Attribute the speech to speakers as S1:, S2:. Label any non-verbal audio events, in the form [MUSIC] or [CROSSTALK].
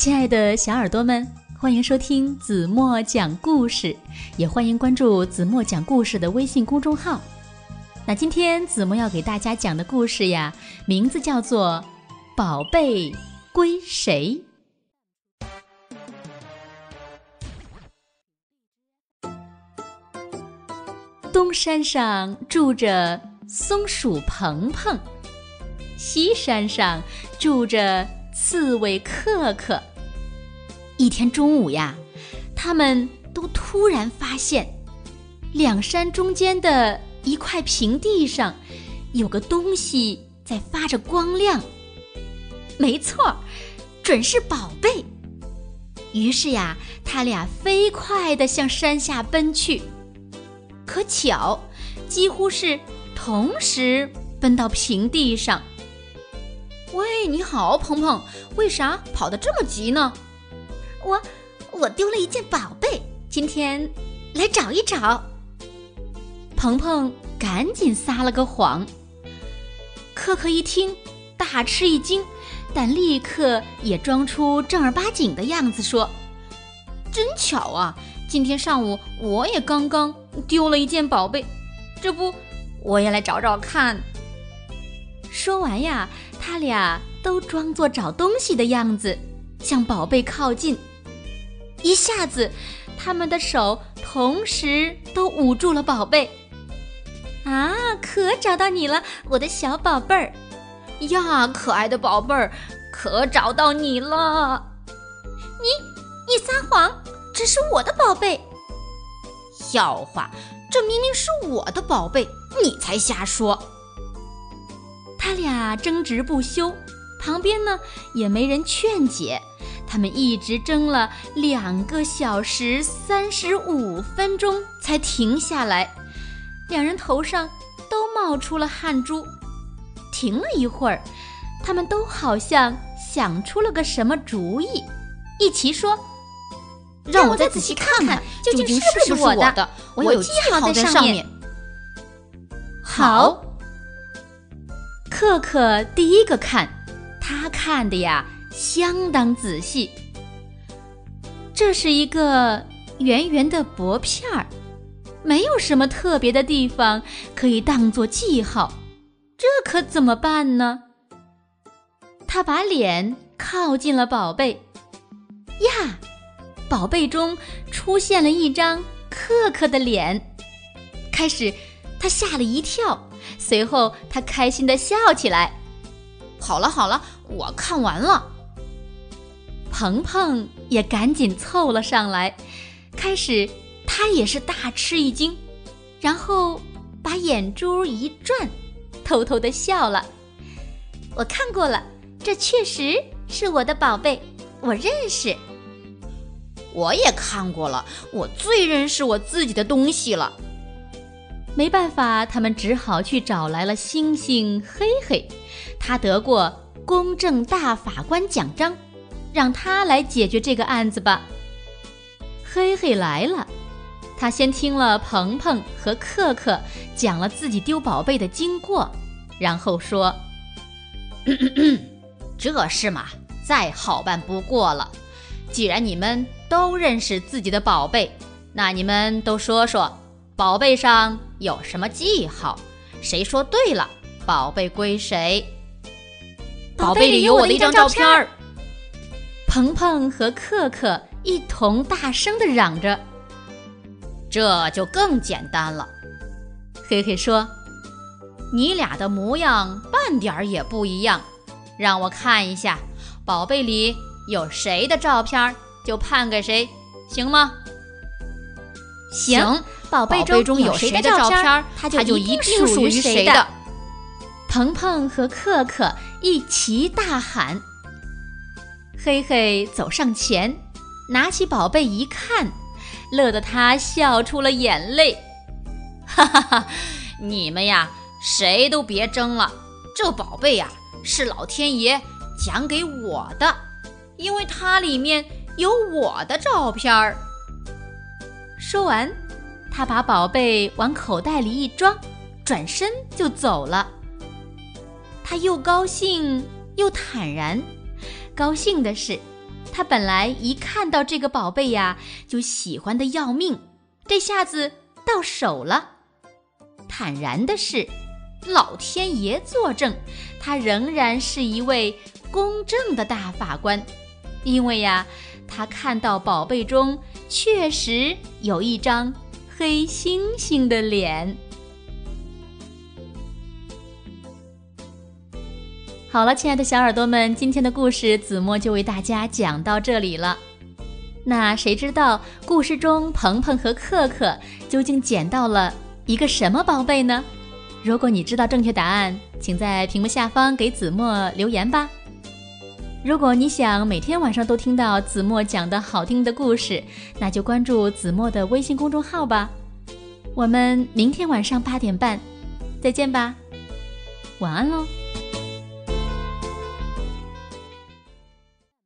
S1: 亲爱的小耳朵们，欢迎收听子墨讲故事，也欢迎关注子墨讲故事的微信公众号。那今天子墨要给大家讲的故事呀，名字叫做《宝贝归谁》。东山上住着松鼠鹏鹏，西山上住着刺猬克克。一天中午呀，他们都突然发现，两山中间的一块平地上有个东西在发着光亮。没错，准是宝贝。于是呀，他俩飞快地向山下奔去。可巧，几乎是同时奔到平地上。
S2: 喂，你好，鹏鹏，为啥跑得这么急呢？
S3: 我我丢了一件宝贝，今天来找一找。
S1: 鹏鹏赶紧撒了个谎。可可一听，大吃一惊，但立刻也装出正儿八经的样子说：“
S2: 真巧啊！”今天上午我也刚刚丢了一件宝贝，这不，我也来找找看。
S1: 说完呀，他俩都装作找东西的样子，向宝贝靠近。一下子，他们的手同时都捂住了宝贝。啊，可找到你了，我的小宝贝儿！
S2: 呀，可爱的宝贝儿，可找到你了！
S3: 你，你撒谎！这是我的宝贝，
S2: 笑话！这明明是我的宝贝，你才瞎说！
S1: 他俩争执不休，旁边呢也没人劝解，他们一直争了两个小时三十五分钟才停下来，两人头上都冒出了汗珠。停了一会儿，他们都好像想出了个什么主意，一齐说。
S3: 让我再仔细看看，究竟是不是我的？我有记号在上面。
S1: 好，克克第一个看，他看的呀相当仔细。这是一个圆圆的薄片儿，没有什么特别的地方可以当做记号，这可怎么办呢？他把脸靠近了宝贝，呀！宝贝中出现了一张克克的脸，开始他吓了一跳，随后他开心的笑起来。
S2: 好了好了，我看完了。
S1: 鹏鹏也赶紧凑了上来，开始他也是大吃一惊，然后把眼珠一转，偷偷的笑了。我看过了，这确实是我的宝贝，我认识。
S2: 我也看过了，我最认识我自己的东西了。
S1: 没办法，他们只好去找来了星星黑黑，他得过公正大法官奖章，让他来解决这个案子吧。黑黑来了，他先听了鹏鹏和克克讲了自己丢宝贝的经过，然后说：“ [COUGHS]
S2: 这事嘛，再好办不过了。既然你们……”都认识自己的宝贝，那你们都说说，宝贝上有什么记号？谁说对了，宝贝归谁？
S3: 宝贝里有我的一张照片儿。
S1: 鹏鹏和克克一同大声地嚷着：“
S2: 这就更简单了。”
S1: 嘿嘿说：“
S2: 你俩的模样半点儿也不一样，让我看一下，宝贝里有谁的照片？”就判给谁，行吗？
S1: 行，
S3: 宝贝中有谁的照片，他就一定属于谁的。
S1: 鹏鹏和克克一齐大喊。嘿嘿走上前，拿起宝贝一看，乐得他笑出了眼泪。
S2: 哈 [LAUGHS] 哈哈！你们呀，谁都别争了，这宝贝呀是老天爷奖给我的，因为它里面。有我的照片儿。
S1: 说完，他把宝贝往口袋里一装，转身就走了。他又高兴又坦然。高兴的是，他本来一看到这个宝贝呀，就喜欢的要命，这下子到手了。坦然的是，老天爷作证，他仍然是一位公正的大法官，因为呀，他看到宝贝中确实有一张黑猩猩的脸。好了，亲爱的小耳朵们，今天的故事子墨就为大家讲到这里了。那谁知道故事中鹏鹏和可可究竟捡到了一个什么宝贝呢？如果你知道正确答案，请在屏幕下方给子墨留言吧。如果你想每天晚上都听到子墨讲的好听的故事，那就关注子墨的微信公众号吧。我们明天晚上八点半再见吧，晚安喽。